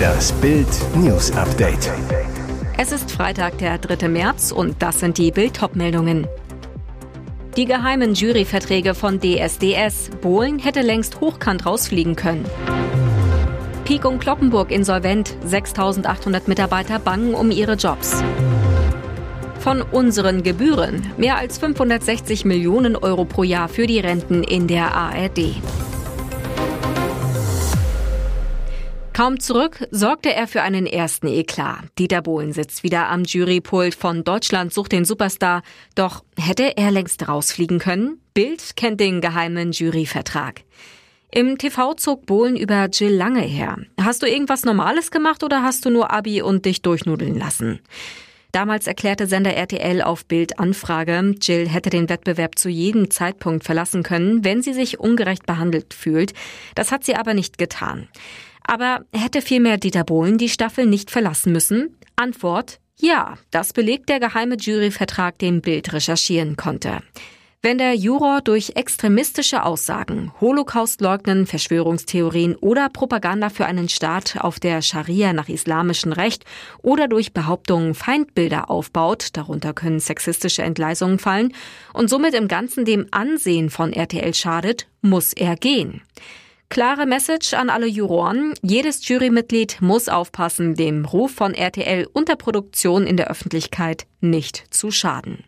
Das Bild News Update. Es ist Freitag, der 3. März und das sind die Bild meldungen Die geheimen Juryverträge von DSDS. Bohlen hätte längst hochkant rausfliegen können. Pik und Kloppenburg insolvent. 6800 Mitarbeiter bangen um ihre Jobs. Von unseren Gebühren mehr als 560 Millionen Euro pro Jahr für die Renten in der ARD. Kaum zurück sorgte er für einen ersten Eklat. Dieter Bohlen sitzt wieder am Jurypult von Deutschland sucht den Superstar. Doch hätte er längst rausfliegen können? Bild kennt den geheimen Juryvertrag. Im TV zog Bohlen über Jill Lange her. Hast du irgendwas Normales gemacht oder hast du nur Abi und dich durchnudeln lassen? Damals erklärte Sender RTL auf Bild Anfrage, Jill hätte den Wettbewerb zu jedem Zeitpunkt verlassen können, wenn sie sich ungerecht behandelt fühlt. Das hat sie aber nicht getan. Aber hätte vielmehr Dieter Bohlen die Staffel nicht verlassen müssen? Antwort ja, das belegt der geheime Juryvertrag, den Bild recherchieren konnte. Wenn der Juror durch extremistische Aussagen, Holocaustleugnen, Verschwörungstheorien oder Propaganda für einen Staat auf der Scharia nach islamischem Recht oder durch Behauptungen Feindbilder aufbaut, darunter können sexistische Entgleisungen fallen, und somit im Ganzen dem Ansehen von RTL schadet, muss er gehen. Klare Message an alle Juroren. Jedes Jurymitglied muss aufpassen, dem Ruf von RTL unter Produktion in der Öffentlichkeit nicht zu schaden.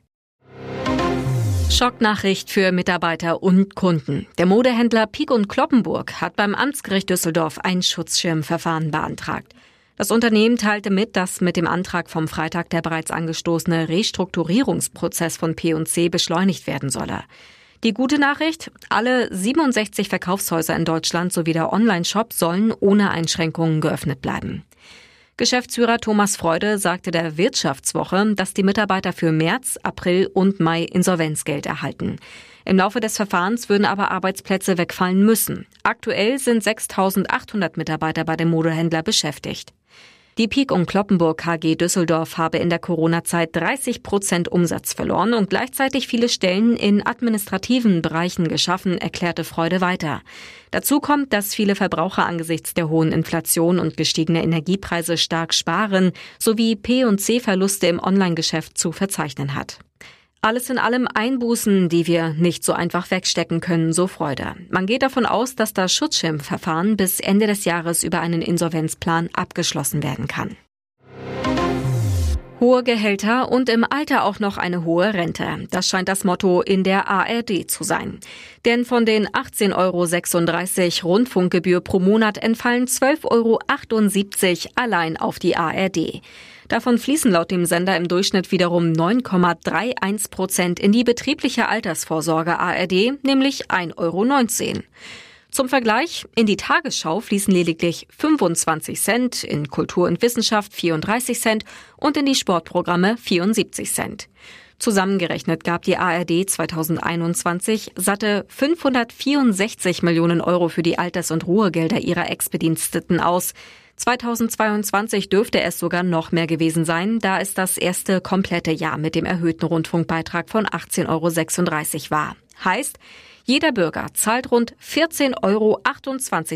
Schocknachricht für Mitarbeiter und Kunden. Der Modehändler Pieck und Kloppenburg hat beim Amtsgericht Düsseldorf ein Schutzschirmverfahren beantragt. Das Unternehmen teilte mit, dass mit dem Antrag vom Freitag der bereits angestoßene Restrukturierungsprozess von P&C beschleunigt werden solle. Die gute Nachricht, alle 67 Verkaufshäuser in Deutschland sowie der Online-Shop sollen ohne Einschränkungen geöffnet bleiben. Geschäftsführer Thomas Freude sagte der Wirtschaftswoche, dass die Mitarbeiter für März, April und Mai Insolvenzgeld erhalten. Im Laufe des Verfahrens würden aber Arbeitsplätze wegfallen müssen. Aktuell sind 6.800 Mitarbeiter bei dem Modehändler beschäftigt. Die Pik und Kloppenburg KG Düsseldorf habe in der Corona-Zeit 30 Prozent Umsatz verloren und gleichzeitig viele Stellen in administrativen Bereichen geschaffen, erklärte Freude weiter. Dazu kommt, dass viele Verbraucher angesichts der hohen Inflation und gestiegener Energiepreise stark sparen, sowie P&C-Verluste im Onlinegeschäft zu verzeichnen hat. Alles in allem Einbußen, die wir nicht so einfach wegstecken können, so Freude. Man geht davon aus, dass das Schutzschirmverfahren bis Ende des Jahres über einen Insolvenzplan abgeschlossen werden kann. Hohe Gehälter und im Alter auch noch eine hohe Rente. Das scheint das Motto in der ARD zu sein. Denn von den 18,36 Euro Rundfunkgebühr pro Monat entfallen 12,78 Euro allein auf die ARD. Davon fließen laut dem Sender im Durchschnitt wiederum 9,31 Prozent in die betriebliche Altersvorsorge ARD, nämlich 1,19 Euro. Zum Vergleich, in die Tagesschau fließen lediglich 25 Cent, in Kultur und Wissenschaft 34 Cent und in die Sportprogramme 74 Cent. Zusammengerechnet gab die ARD 2021 satte 564 Millionen Euro für die Alters- und Ruhegelder ihrer Ex-Bediensteten aus. 2022 dürfte es sogar noch mehr gewesen sein, da es das erste komplette Jahr mit dem erhöhten Rundfunkbeitrag von 18,36 Euro war. Heißt, jeder Bürger zahlt rund 14,28 Euro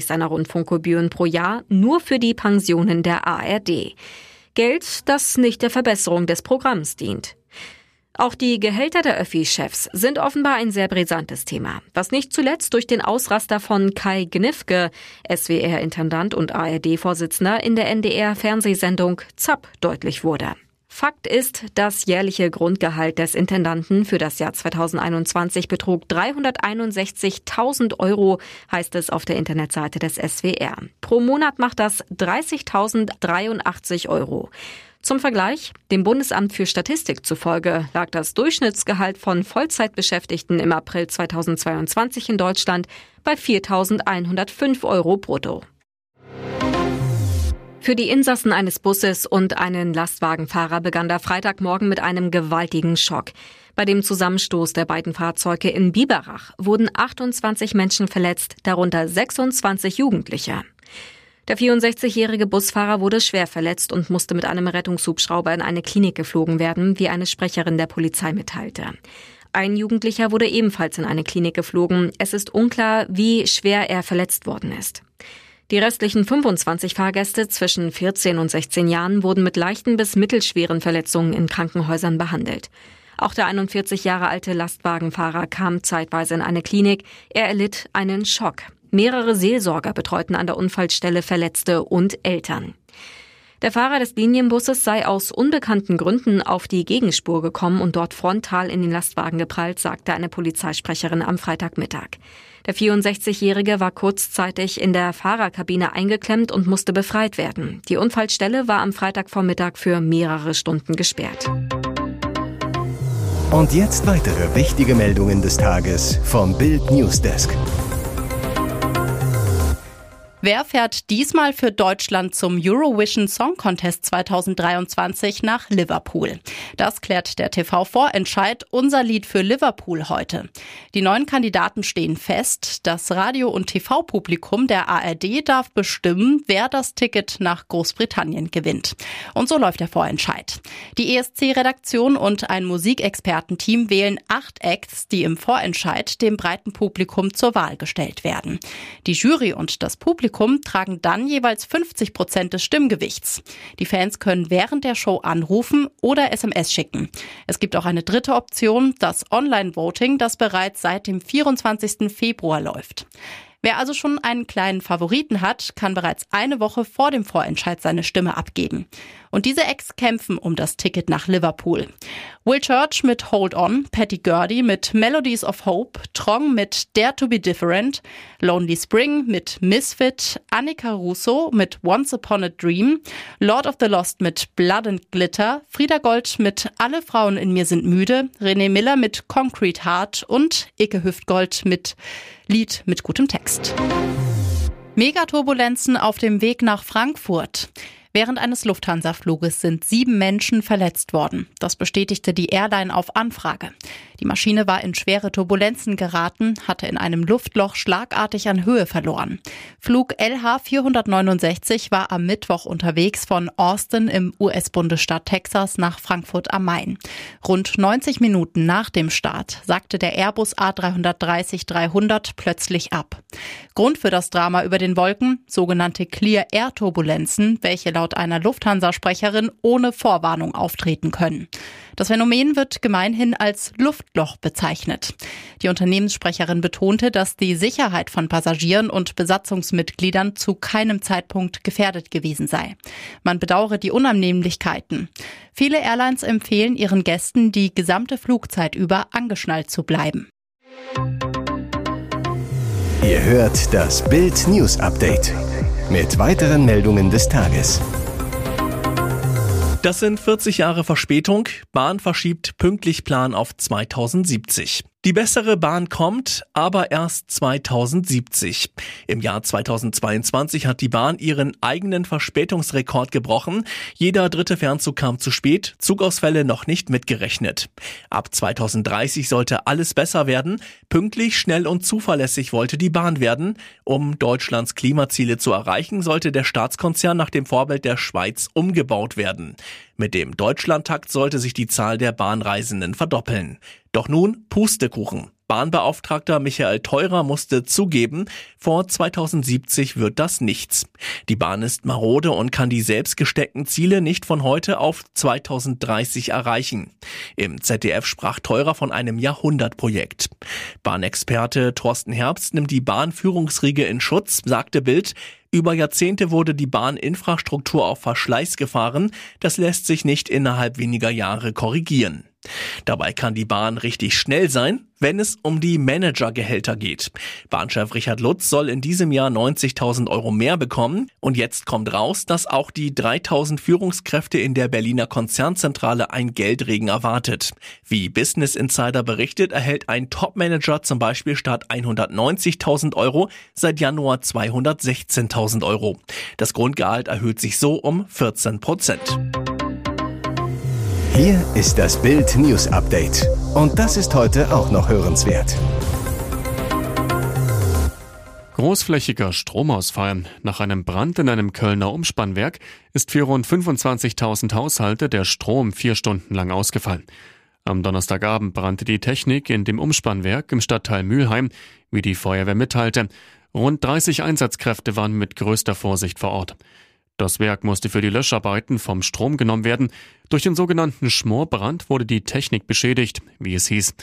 seiner Rundfunkgebühren pro Jahr nur für die Pensionen der ARD. Geld, das nicht der Verbesserung des Programms dient. Auch die Gehälter der Öffi-Chefs sind offenbar ein sehr brisantes Thema, was nicht zuletzt durch den Ausraster von Kai Gnifke, SWR-Intendant und ARD-Vorsitzender in der NDR-Fernsehsendung ZAP deutlich wurde. Fakt ist, das jährliche Grundgehalt des Intendanten für das Jahr 2021 betrug 361.000 Euro, heißt es auf der Internetseite des SWR. Pro Monat macht das 30.083 Euro. Zum Vergleich, dem Bundesamt für Statistik zufolge lag das Durchschnittsgehalt von Vollzeitbeschäftigten im April 2022 in Deutschland bei 4.105 Euro brutto. Für die Insassen eines Busses und einen Lastwagenfahrer begann der Freitagmorgen mit einem gewaltigen Schock. Bei dem Zusammenstoß der beiden Fahrzeuge in Biberach wurden 28 Menschen verletzt, darunter 26 Jugendliche. Der 64-jährige Busfahrer wurde schwer verletzt und musste mit einem Rettungshubschrauber in eine Klinik geflogen werden, wie eine Sprecherin der Polizei mitteilte. Ein Jugendlicher wurde ebenfalls in eine Klinik geflogen. Es ist unklar, wie schwer er verletzt worden ist. Die restlichen 25 Fahrgäste zwischen 14 und 16 Jahren wurden mit leichten bis mittelschweren Verletzungen in Krankenhäusern behandelt. Auch der 41 Jahre alte Lastwagenfahrer kam zeitweise in eine Klinik. Er erlitt einen Schock. Mehrere Seelsorger betreuten an der Unfallstelle Verletzte und Eltern. Der Fahrer des Linienbusses sei aus unbekannten Gründen auf die Gegenspur gekommen und dort frontal in den Lastwagen geprallt, sagte eine Polizeisprecherin am Freitagmittag. Der 64-Jährige war kurzzeitig in der Fahrerkabine eingeklemmt und musste befreit werden. Die Unfallstelle war am Freitagvormittag für mehrere Stunden gesperrt. Und jetzt weitere wichtige Meldungen des Tages vom Bild Newsdesk. Wer fährt diesmal für Deutschland zum Eurovision Song Contest 2023 nach Liverpool? Das klärt der TV-Vorentscheid, unser Lied für Liverpool heute. Die neuen Kandidaten stehen fest. Das Radio- und TV-Publikum der ARD darf bestimmen, wer das Ticket nach Großbritannien gewinnt. Und so läuft der Vorentscheid. Die ESC-Redaktion und ein Musikexpertenteam wählen acht Acts, die im Vorentscheid dem breiten Publikum zur Wahl gestellt werden. Die Jury und das Publikum Publikum tragen dann jeweils 50 Prozent des Stimmgewichts. Die Fans können während der Show anrufen oder SMS schicken. Es gibt auch eine dritte Option, das Online-Voting, das bereits seit dem 24. Februar läuft. Wer also schon einen kleinen Favoriten hat, kann bereits eine Woche vor dem Vorentscheid seine Stimme abgeben. Und diese Ex kämpfen um das Ticket nach Liverpool. Will Church mit Hold On, Patty Gurdy mit Melodies of Hope, Trong mit Dare to be Different, Lonely Spring mit Misfit, Annika Russo mit Once Upon a Dream, Lord of the Lost mit Blood and Glitter, Frieda Gold mit Alle Frauen in mir sind müde, René Miller mit Concrete Heart und Icke Hüftgold mit Lied mit gutem Text. Megaturbulenzen auf dem Weg nach Frankfurt. Während eines Lufthansa-Fluges sind sieben Menschen verletzt worden. Das bestätigte die Airline auf Anfrage. Die Maschine war in schwere Turbulenzen geraten, hatte in einem Luftloch schlagartig an Höhe verloren. Flug LH 469 war am Mittwoch unterwegs von Austin im US-Bundesstaat Texas nach Frankfurt am Main. Rund 90 Minuten nach dem Start sagte der Airbus A330-300 plötzlich ab. Grund für das Drama über den Wolken, sogenannte Clear Air Turbulenzen, welche laut laut einer Lufthansa-Sprecherin ohne Vorwarnung auftreten können. Das Phänomen wird gemeinhin als Luftloch bezeichnet. Die Unternehmenssprecherin betonte, dass die Sicherheit von Passagieren und Besatzungsmitgliedern zu keinem Zeitpunkt gefährdet gewesen sei. Man bedauere die Unannehmlichkeiten. Viele Airlines empfehlen ihren Gästen, die gesamte Flugzeit über angeschnallt zu bleiben. Ihr hört das Bild News Update mit weiteren Meldungen des Tages. Das sind 40 Jahre Verspätung. Bahn verschiebt pünktlich Plan auf 2070. Die bessere Bahn kommt, aber erst 2070. Im Jahr 2022 hat die Bahn ihren eigenen Verspätungsrekord gebrochen. Jeder dritte Fernzug kam zu spät, Zugausfälle noch nicht mitgerechnet. Ab 2030 sollte alles besser werden. Pünktlich, schnell und zuverlässig wollte die Bahn werden. Um Deutschlands Klimaziele zu erreichen, sollte der Staatskonzern nach dem Vorbild der Schweiz umgebaut werden. Mit dem Deutschlandtakt sollte sich die Zahl der Bahnreisenden verdoppeln. Doch nun Pustekuchen. Bahnbeauftragter Michael Teurer musste zugeben, vor 2070 wird das nichts. Die Bahn ist marode und kann die selbst gesteckten Ziele nicht von heute auf 2030 erreichen. Im ZDF sprach Teurer von einem Jahrhundertprojekt. Bahnexperte Thorsten Herbst nimmt die Bahnführungsriege in Schutz, sagte Bild, Über Jahrzehnte wurde die Bahninfrastruktur auf Verschleiß gefahren. Das lässt sich nicht innerhalb weniger Jahre korrigieren. Dabei kann die Bahn richtig schnell sein, wenn es um die Managergehälter geht. Bahnchef Richard Lutz soll in diesem Jahr 90.000 Euro mehr bekommen. Und jetzt kommt raus, dass auch die 3.000 Führungskräfte in der Berliner Konzernzentrale ein Geldregen erwartet. Wie Business Insider berichtet, erhält ein Topmanager zum Beispiel statt 190.000 Euro seit Januar 216.000 Euro. Das Grundgehalt erhöht sich so um 14 Prozent. Hier ist das Bild News Update. Und das ist heute auch noch hörenswert. Großflächiger Stromausfall. Nach einem Brand in einem Kölner Umspannwerk ist für rund 25.000 Haushalte der Strom vier Stunden lang ausgefallen. Am Donnerstagabend brannte die Technik in dem Umspannwerk im Stadtteil Mülheim, wie die Feuerwehr mitteilte. Rund 30 Einsatzkräfte waren mit größter Vorsicht vor Ort. Das Werk musste für die Löscharbeiten vom Strom genommen werden. Durch den sogenannten Schmorbrand wurde die Technik beschädigt, wie es hieß.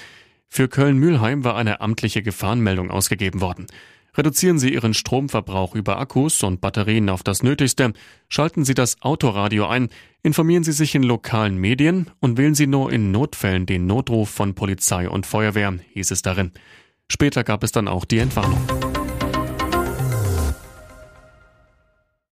Für Köln-Mülheim war eine amtliche Gefahrenmeldung ausgegeben worden. Reduzieren Sie Ihren Stromverbrauch über Akkus und Batterien auf das Nötigste, schalten Sie das Autoradio ein, informieren Sie sich in lokalen Medien und wählen Sie nur in Notfällen den Notruf von Polizei und Feuerwehr, hieß es darin. Später gab es dann auch die Entwarnung.